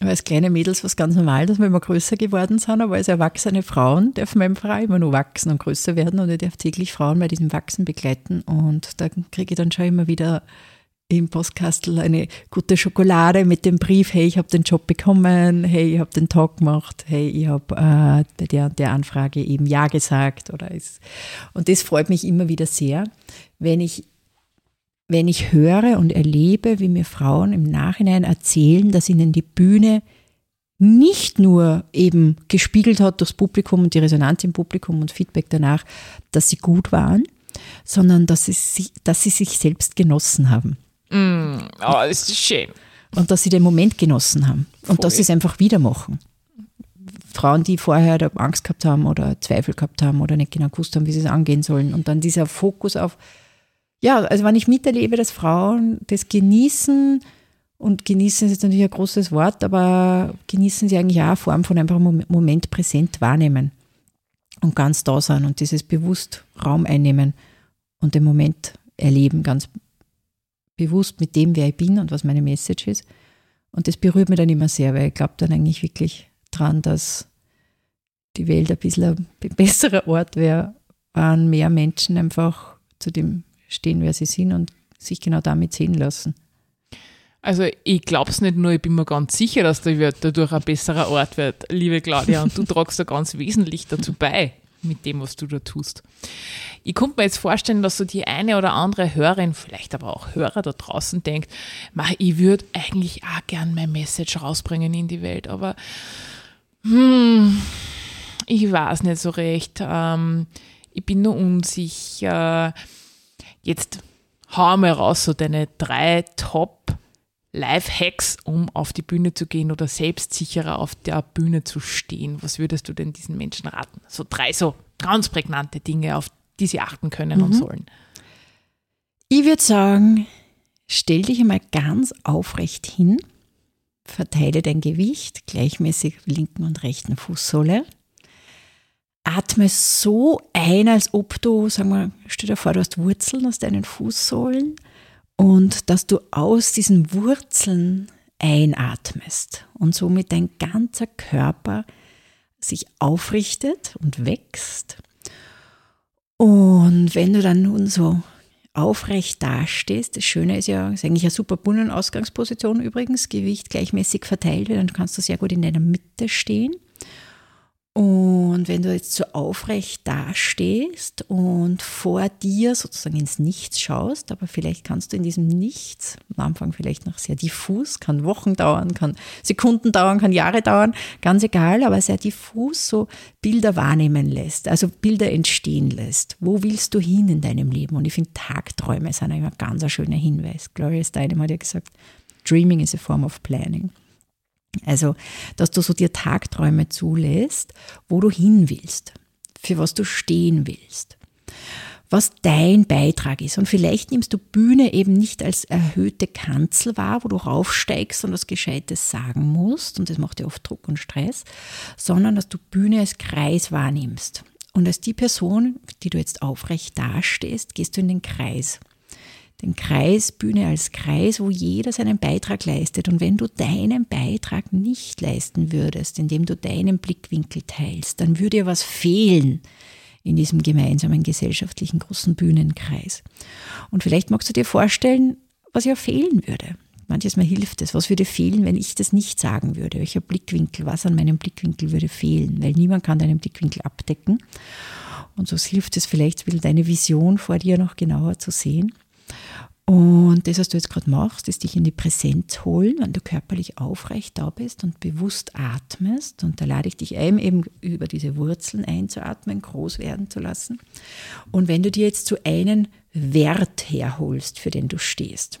Aber als kleine Mädels war es ganz normal, dass wir immer größer geworden sind, aber als erwachsene Frauen dürfen meine Frau immer nur wachsen und größer werden und ich darf täglich Frauen bei diesem Wachsen begleiten und da kriege ich dann schon immer wieder im Postkastel eine gute Schokolade mit dem Brief, hey, ich habe den Job bekommen, hey, ich habe den Talk gemacht, hey, ich habe äh, der, der Anfrage eben Ja gesagt. Oder ist, und das freut mich immer wieder sehr, wenn ich, wenn ich höre und erlebe, wie mir Frauen im Nachhinein erzählen, dass ihnen die Bühne nicht nur eben gespiegelt hat durchs Publikum und die Resonanz im Publikum und Feedback danach, dass sie gut waren, sondern dass sie, dass sie sich selbst genossen haben. Mm, oh, das ist schön. Und dass sie den Moment genossen haben. Und Voll. dass sie es einfach wieder machen. Frauen, die vorher Angst gehabt haben oder Zweifel gehabt haben oder nicht genau gewusst haben, wie sie es angehen sollen. Und dann dieser Fokus auf, ja, also wenn ich miterlebe, dass Frauen das genießen, und genießen ist jetzt natürlich ein großes Wort, aber genießen sie eigentlich auch eine Form von einfach Moment präsent wahrnehmen und ganz da sein und dieses bewusst Raum einnehmen und den Moment erleben, ganz bewusst mit dem, wer ich bin und was meine Message ist. Und das berührt mich dann immer sehr, weil ich glaube dann eigentlich wirklich dran, dass die Welt ein bisschen ein besserer Ort wäre, wenn mehr Menschen einfach zu dem stehen, wer sie sind und sich genau damit sehen lassen. Also ich glaube es nicht nur, ich bin mir ganz sicher, dass der Welt dadurch ein besserer Ort wird, liebe Claudia, und du (laughs) tragst da ganz wesentlich dazu bei mit dem, was du da tust. Ich konnte mir jetzt vorstellen, dass so die eine oder andere Hörerin, vielleicht aber auch Hörer da draußen denkt, ich würde eigentlich auch gern mein Message rausbringen in die Welt, aber hm, ich weiß nicht so recht. Ähm, ich bin nur unsicher. Jetzt hau mal raus so deine drei Top Life-Hacks, um auf die Bühne zu gehen oder selbstsicherer auf der Bühne zu stehen? Was würdest du denn diesen Menschen raten? So drei so ganz prägnante Dinge, auf die sie achten können mhm. und sollen. Ich würde sagen, stell dich einmal ganz aufrecht hin, verteile dein Gewicht gleichmäßig linken und rechten Fußsohle. Atme so ein, als ob du, sagen wir, stell dir vor, du hast Wurzeln aus deinen Fußsohlen und dass du aus diesen Wurzeln einatmest und somit dein ganzer Körper sich aufrichtet und wächst. Und wenn du dann nun so aufrecht dastehst, das Schöne ist ja, ist eigentlich eine super Bunnenausgangsposition übrigens, Gewicht gleichmäßig verteilt, dann kannst du sehr gut in deiner Mitte stehen. Und wenn du jetzt so aufrecht dastehst und vor dir sozusagen ins Nichts schaust, aber vielleicht kannst du in diesem Nichts, am Anfang vielleicht noch sehr diffus, kann Wochen dauern, kann Sekunden dauern, kann Jahre dauern, ganz egal, aber sehr diffus so Bilder wahrnehmen lässt, also Bilder entstehen lässt. Wo willst du hin in deinem Leben? Und ich finde, Tagträume sind immer ganz ein schöner Hinweis. Gloria Steinem hat ja gesagt, Dreaming is a form of planning. Also, dass du so dir Tagträume zulässt, wo du hin willst, für was du stehen willst, was dein Beitrag ist. Und vielleicht nimmst du Bühne eben nicht als erhöhte Kanzel wahr, wo du raufsteigst und was Gescheites sagen musst, und das macht dir oft Druck und Stress, sondern dass du Bühne als Kreis wahrnimmst. Und als die Person, die du jetzt aufrecht dastehst, gehst du in den Kreis den Kreis, Bühne als Kreis, wo jeder seinen Beitrag leistet. Und wenn du deinen Beitrag nicht leisten würdest, indem du deinen Blickwinkel teilst, dann würde ja was fehlen in diesem gemeinsamen gesellschaftlichen großen Bühnenkreis. Und vielleicht magst du dir vorstellen, was ja fehlen würde. Manches Mal hilft es. Was würde fehlen, wenn ich das nicht sagen würde? Welcher Blickwinkel, was an meinem Blickwinkel würde fehlen? Weil niemand kann deinen Blickwinkel abdecken. Und so hilft es vielleicht, deine Vision vor dir noch genauer zu sehen. Und das, was du jetzt gerade machst, ist dich in die Präsenz holen, wenn du körperlich aufrecht da bist und bewusst atmest. Und da lade ich dich ein, eben über diese Wurzeln einzuatmen, groß werden zu lassen. Und wenn du dir jetzt so einen Wert herholst, für den du stehst,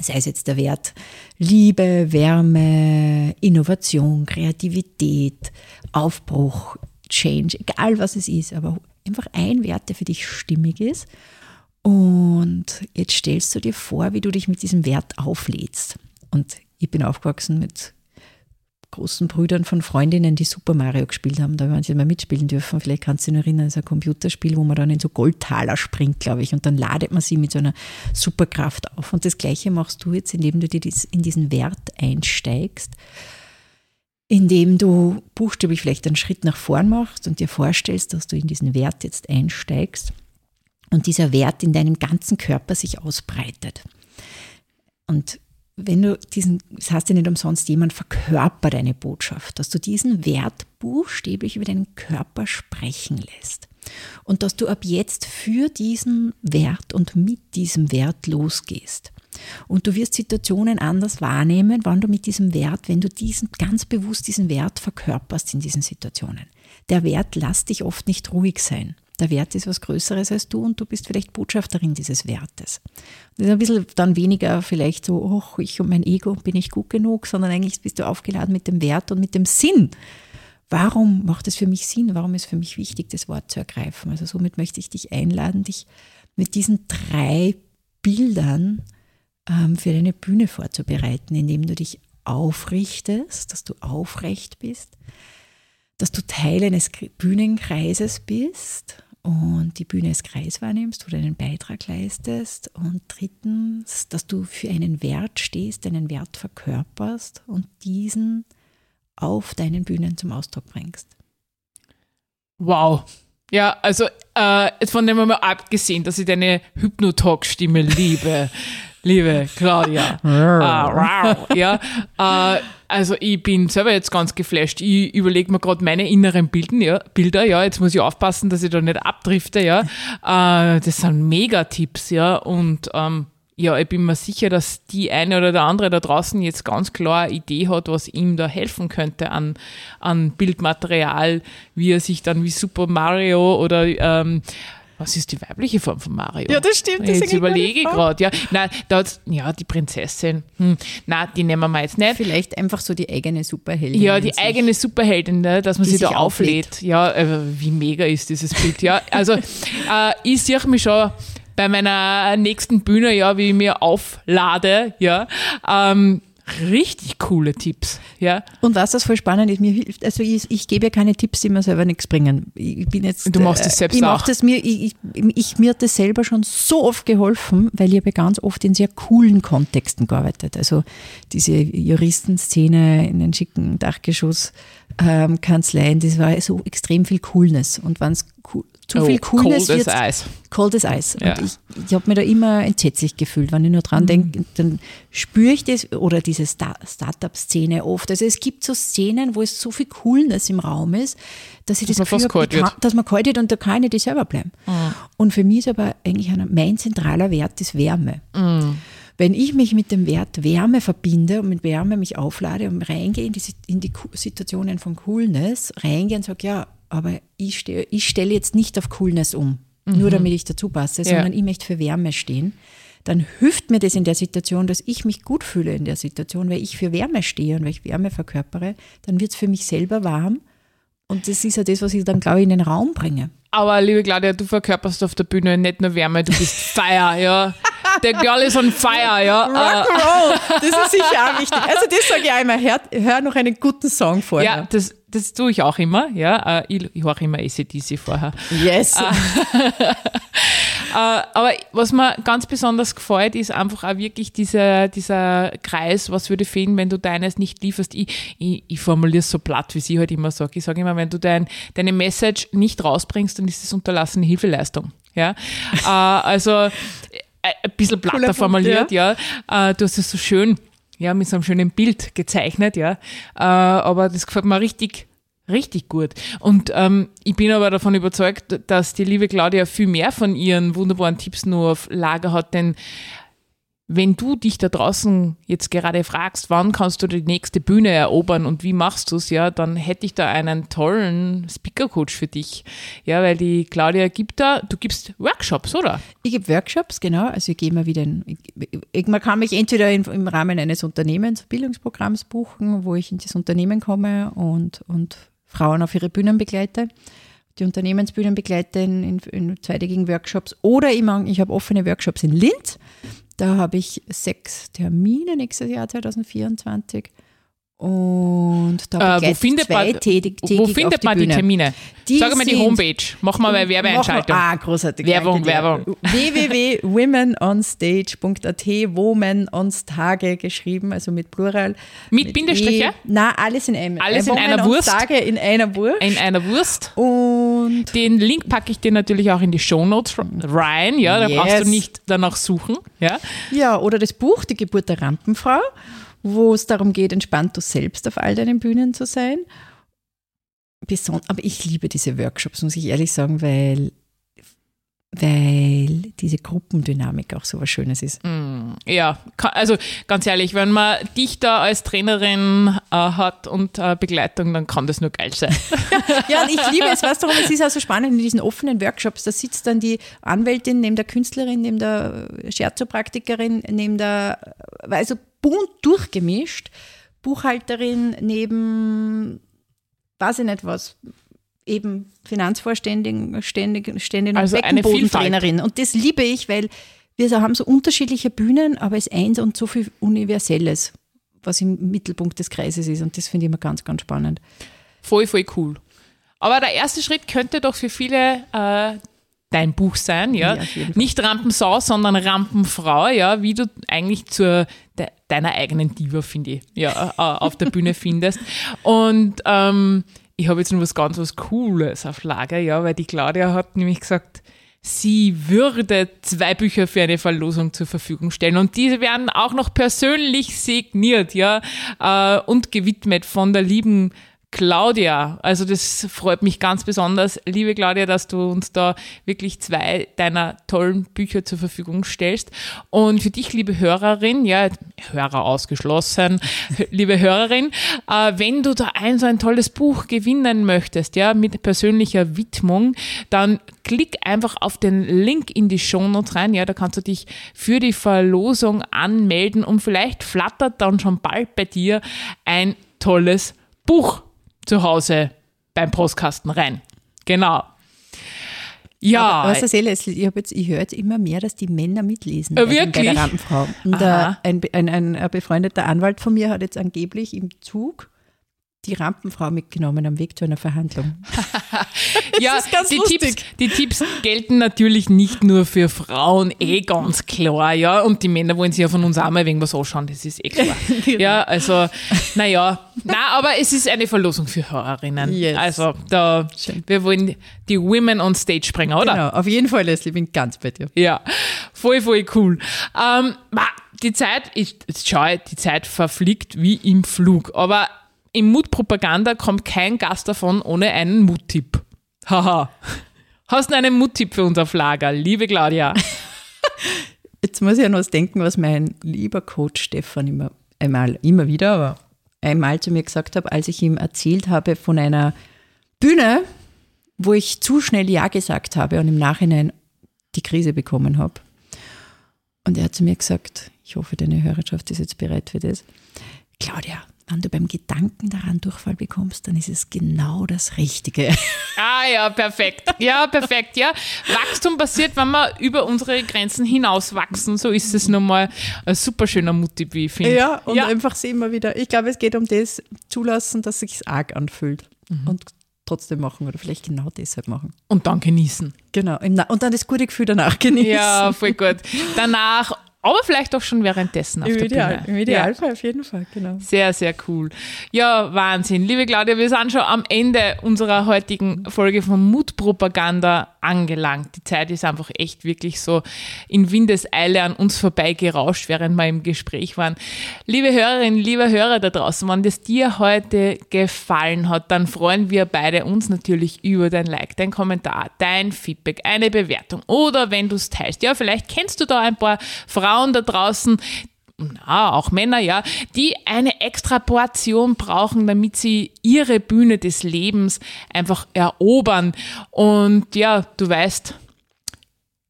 sei es jetzt der Wert Liebe, Wärme, Innovation, Kreativität, Aufbruch, Change, egal was es ist, aber einfach ein Wert, der für dich stimmig ist und jetzt stellst du dir vor, wie du dich mit diesem Wert auflädst. Und ich bin aufgewachsen mit großen Brüdern von Freundinnen, die Super Mario gespielt haben. Da haben sie mal mitspielen dürfen. Vielleicht kannst du dich erinnern, das ist ein Computerspiel, wo man dann in so Goldtaler springt, glaube ich. Und dann ladet man sie mit so einer Superkraft auf. Und das Gleiche machst du jetzt, indem du dir in diesen Wert einsteigst, indem du buchstäblich vielleicht einen Schritt nach vorn machst und dir vorstellst, dass du in diesen Wert jetzt einsteigst und dieser Wert in deinem ganzen Körper sich ausbreitet. Und wenn du diesen, das heißt ja nicht umsonst, jemand verkörpert deine Botschaft, dass du diesen Wert buchstäblich über deinen Körper sprechen lässt. Und dass du ab jetzt für diesen Wert und mit diesem Wert losgehst. Und du wirst Situationen anders wahrnehmen, wann du mit diesem Wert, wenn du diesen ganz bewusst diesen Wert verkörperst in diesen Situationen. Der Wert lässt dich oft nicht ruhig sein. Der Wert ist was Größeres als du und du bist vielleicht Botschafterin dieses Wertes. Das ist ein bisschen dann weniger vielleicht so, oh, ich und mein Ego bin ich gut genug, sondern eigentlich bist du aufgeladen mit dem Wert und mit dem Sinn. Warum macht es für mich Sinn? Warum ist für mich wichtig, das Wort zu ergreifen? Also somit möchte ich dich einladen, dich mit diesen drei Bildern ähm, für deine Bühne vorzubereiten, indem du dich aufrichtest, dass du aufrecht bist, dass du Teil eines Bühnenkreises bist und die Bühne als Kreis wahrnimmst, du einen Beitrag leistest. Und drittens, dass du für einen Wert stehst, einen Wert verkörperst und diesen auf deinen Bühnen zum Ausdruck bringst. Wow. Ja, also äh, von dem haben wir abgesehen, dass ich deine Hypnotalk-Stimme liebe. (laughs) liebe Claudia. (laughs) uh, ja, uh, also ich bin selber jetzt ganz geflasht. Ich überlege mir gerade meine inneren Bilden, ja, Bilder, ja. Jetzt muss ich aufpassen, dass ich da nicht abdrifte, ja. Uh, das sind Megatipps, ja. Und um, ähm, ja, ich bin mir sicher, dass die eine oder der andere da draußen jetzt ganz klar eine Idee hat, was ihm da helfen könnte an, an Bildmaterial, wie er sich dann wie Super Mario oder ähm, was ist die weibliche Form von Mario? Ja, das stimmt. Das jetzt überlege ich gerade. Ja, nein, da ja, die Prinzessin. Hm. Nein, die nehmen wir jetzt nicht. Vielleicht einfach so die eigene Superheldin. Ja, die eigene Superheldin, ne, dass man sie da auflädt. auflädt. Ja, äh, wie mega ist dieses Bild. Ja, also (laughs) äh, ich sehe mich schon bei meiner nächsten Bühne, ja, wie ich mir auflade, ja. Ähm, richtig coole Tipps. Ja. Und was das voll spannend ist, mir hilft, also ich, ich gebe ja keine Tipps, die mir selber nichts bringen. Ich bin jetzt, du machst das selbst ich auch. Das mir, ich, ich, ich, mir hat das selber schon so oft geholfen, weil ich habe ganz oft in sehr coolen Kontexten gearbeitet. Also diese Juristenszene in den schicken Dachgeschoss-Kanzleien, ähm, das war so extrem viel Coolness. Und wenn es zu oh, viel Coolness cold wird. Eis. Cold as Eis. Ja. Und ich, ich habe mir da immer entsetzlich gefühlt. Wenn ich nur dran mhm. denke, dann spüre ich das, oder diese Star Startup-Szene oft. Also es gibt so Szenen, wo es so viel Coolness im Raum ist, dass ich dass das Gefühl habe, dass man kalt wird und da kann ich nicht selber bleiben. Mhm. Und für mich ist aber eigentlich ein, mein zentraler Wert ist Wärme. Mhm. Wenn ich mich mit dem Wert Wärme verbinde und mit Wärme mich auflade und reingehe in die, in die Situationen von Coolness, reingehe und sage, ja, aber ich, stelle, ich stelle jetzt nicht auf Coolness um, mhm. nur damit ich dazu passe, sondern ja. ich möchte für Wärme stehen. Dann hilft mir das in der Situation, dass ich mich gut fühle in der Situation, weil ich für Wärme stehe und weil ich Wärme verkörpere, dann wird es für mich selber warm. Und das ist ja das, was ich dann, glaube ich, in den Raum bringe. Aber liebe Claudia, du verkörperst auf der Bühne nicht nur Wärme, du bist (laughs) Feier, ja. Der Girl ist on fire, ja. Rock'n'Roll, das ist sicher auch wichtig. Also das sage ich einmal, hör, hör noch einen guten Song vorher. Ja, das, das tue ich auch immer, ja. Äh, ich, ich höre immer ACDC vorher. Yes. Äh, (laughs) äh, aber was mir ganz besonders gefällt, ist einfach auch wirklich dieser, dieser Kreis, was würde fehlen, wenn du deines nicht lieferst. Ich, ich, ich formuliere es so platt, wie sie halt immer sagt. Ich sage immer, wenn du dein, deine Message nicht rausbringst, dann ist es unterlassene Hilfeleistung. Ja, also ein bisschen platter formuliert, ja. ja. Du hast es so schön ja, mit so einem schönen Bild gezeichnet, ja. Äh, aber das gefällt mir richtig, richtig gut. Und ähm, ich bin aber davon überzeugt, dass die liebe Claudia viel mehr von ihren wunderbaren Tipps nur auf Lager hat, denn wenn du dich da draußen jetzt gerade fragst, wann kannst du die nächste Bühne erobern und wie machst du es, ja, dann hätte ich da einen tollen Speaker-Coach für dich. Ja, weil die Claudia gibt da, du gibst Workshops, oder? Ich gebe Workshops, genau. Also ich gehe mal wieder, in, ich, man kann mich entweder in, im Rahmen eines Unternehmens, Bildungsprogramms buchen, wo ich in das Unternehmen komme und, und Frauen auf ihre Bühnen begleite die Unternehmensbühnen begleite in, in, in zweitägigen Workshops. Oder ich, ich habe offene Workshops in Linz. Da habe ich sechs Termine nächstes Jahr 2024. Und da äh, wo findet man, wo findet man die Termine? Die Sag mal die Homepage. Machen wir mal Werbeeinschaltung. Ah, großartig. Werbung, Werbung. www.womenonstage.at, Womenonstage geschrieben, also mit Plural. Mit, mit Bindestriche? E. Na, alles in einem. Alles in einer Wurst. Tage in einer Wurst. In einer Wurst. Und den Link packe ich dir natürlich auch in die Shownotes rein, ja, da yes. brauchst du nicht danach suchen, ja. Ja, oder das Buch Die Geburt der Rampenfrau wo es darum geht, entspannt du selbst auf all deinen Bühnen zu sein. Beson aber ich liebe diese Workshops, muss ich ehrlich sagen, weil, weil diese Gruppendynamik auch so was Schönes ist. Mm, ja, also ganz ehrlich, wenn man dich da als Trainerin äh, hat und äh, Begleitung, dann kann das nur geil sein. (laughs) ja, und ich liebe es, weißt du, warum es ist auch so spannend in diesen offenen Workshops, da sitzt dann die Anwältin neben der Künstlerin, neben der Scherzopraktikerin, neben der, also bunt durchgemischt. Buchhalterin neben, weiß ich nicht was, eben Finanzvorständin, ständig, ständig also Beckenbodentrainerin. Und das liebe ich, weil wir haben so unterschiedliche Bühnen, aber es ist eins und so viel Universelles, was im Mittelpunkt des Kreises ist. Und das finde ich immer ganz, ganz spannend. Voll, voll cool. Aber der erste Schritt könnte doch für viele äh, dein Buch sein, ja. ja Nicht Rampensau, sondern Rampenfrau, ja, wie du eigentlich zur de, deiner eigenen Diva, finde ich, ja, auf der Bühne findest. Und ähm, ich habe jetzt noch was ganz was Cooles auf Lager, ja, weil die Claudia hat nämlich gesagt, sie würde zwei Bücher für eine Verlosung zur Verfügung stellen und diese werden auch noch persönlich signiert, ja, äh, und gewidmet von der lieben Claudia, also das freut mich ganz besonders, liebe Claudia, dass du uns da wirklich zwei deiner tollen Bücher zur Verfügung stellst. Und für dich, liebe Hörerin, ja, Hörer ausgeschlossen, (laughs) liebe Hörerin, äh, wenn du da ein so ein tolles Buch gewinnen möchtest, ja, mit persönlicher Widmung, dann klick einfach auf den Link in die Shownotes rein, ja, da kannst du dich für die Verlosung anmelden und vielleicht flattert dann schon bald bei dir ein tolles Buch zu Hause beim Postkasten rein. Genau. Ja. Aber, was erzähle Leslie, ich, jetzt, ich höre jetzt immer mehr, dass die Männer mitlesen. Äh, wirklich? Bei der Rampenfrau. Und äh, ein, ein, ein befreundeter Anwalt von mir hat jetzt angeblich im Zug die Rampenfrau mitgenommen am Weg zu einer Verhandlung. (laughs) ja, die Tipps, die Tipps gelten natürlich nicht nur für Frauen, eh ganz klar, ja. Und die Männer wollen sich ja von uns auch mal irgendwas anschauen, das ist eh klar. (laughs) genau. Ja, also, naja. Na, aber es ist eine Verlosung für Hörerinnen. Yes. Also, da, Schön. wir wollen die Women on Stage bringen, oder? Genau, auf jeden Fall, Leslie, bin ganz bei dir. Ja, voll, voll cool. Ähm, die Zeit, ich, schau, die Zeit verfliegt wie im Flug, aber im Mutpropaganda kommt kein Gast davon ohne einen Muttipp. Haha. Hast du einen Muttipp für uns auf Lager, liebe Claudia? (laughs) Jetzt muss ich an was denken, was mein lieber Coach Stefan immer, einmal, immer wieder, aber einmal zu mir gesagt hat, als ich ihm erzählt habe von einer Bühne, wo ich zu schnell Ja gesagt habe und im Nachhinein die Krise bekommen habe. Und er hat zu mir gesagt, ich hoffe, deine Hörerschaft ist jetzt bereit für das. Claudia, wenn du beim Gedanken daran Durchfall bekommst, dann ist es genau das Richtige. (laughs) Ah ja, perfekt. Ja, perfekt. Ja, Wachstum passiert, wenn wir über unsere Grenzen hinaus wachsen. So ist es nochmal ein super schöner Motiv, wie ich finde. Ja, und ja. einfach sehen wir wieder. Ich glaube, es geht um das zulassen, dass sich arg anfühlt mhm. und trotzdem machen oder vielleicht genau deshalb machen. Und dann genießen. Genau. Und dann das gute Gefühl danach genießen. Ja, voll gut. Danach aber vielleicht auch schon währenddessen auf Im der Ideal, Bühne. Im Idealfall ja. auf jeden Fall, genau. Sehr, sehr cool. Ja, Wahnsinn. Liebe Claudia, wir sind schon am Ende unserer heutigen Folge von Mutpropaganda angelangt. Die Zeit ist einfach echt wirklich so in Windeseile an uns vorbeigerauscht, während wir im Gespräch waren. Liebe Hörerinnen, liebe Hörer da draußen, wenn das dir heute gefallen hat, dann freuen wir beide uns natürlich über dein Like, dein Kommentar, dein Feedback, eine Bewertung oder wenn du es teilst. Ja, vielleicht kennst du da ein paar Frauen da draußen, na, auch Männer, ja, die eine extra Portion brauchen, damit sie ihre Bühne des Lebens einfach erobern. Und ja, du weißt,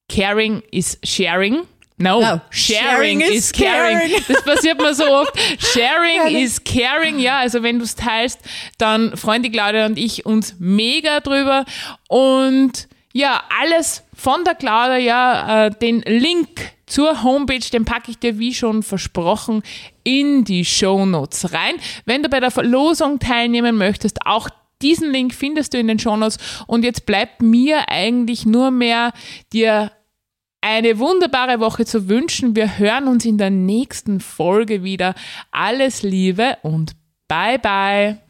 caring is sharing. No, no. Sharing, sharing, is caring. caring. Das passiert mir so oft. Sharing is caring. Ja, also wenn du es teilst, dann freuen die Claudia und ich uns mega drüber. Und ja, alles von der Claudia, ja, äh, den Link zur Homepage, den packe ich dir wie schon versprochen in die Show Notes rein. Wenn du bei der Verlosung teilnehmen möchtest, auch diesen Link findest du in den Show Notes. Und jetzt bleibt mir eigentlich nur mehr dir eine wunderbare Woche zu wünschen. Wir hören uns in der nächsten Folge wieder. Alles Liebe und bye bye.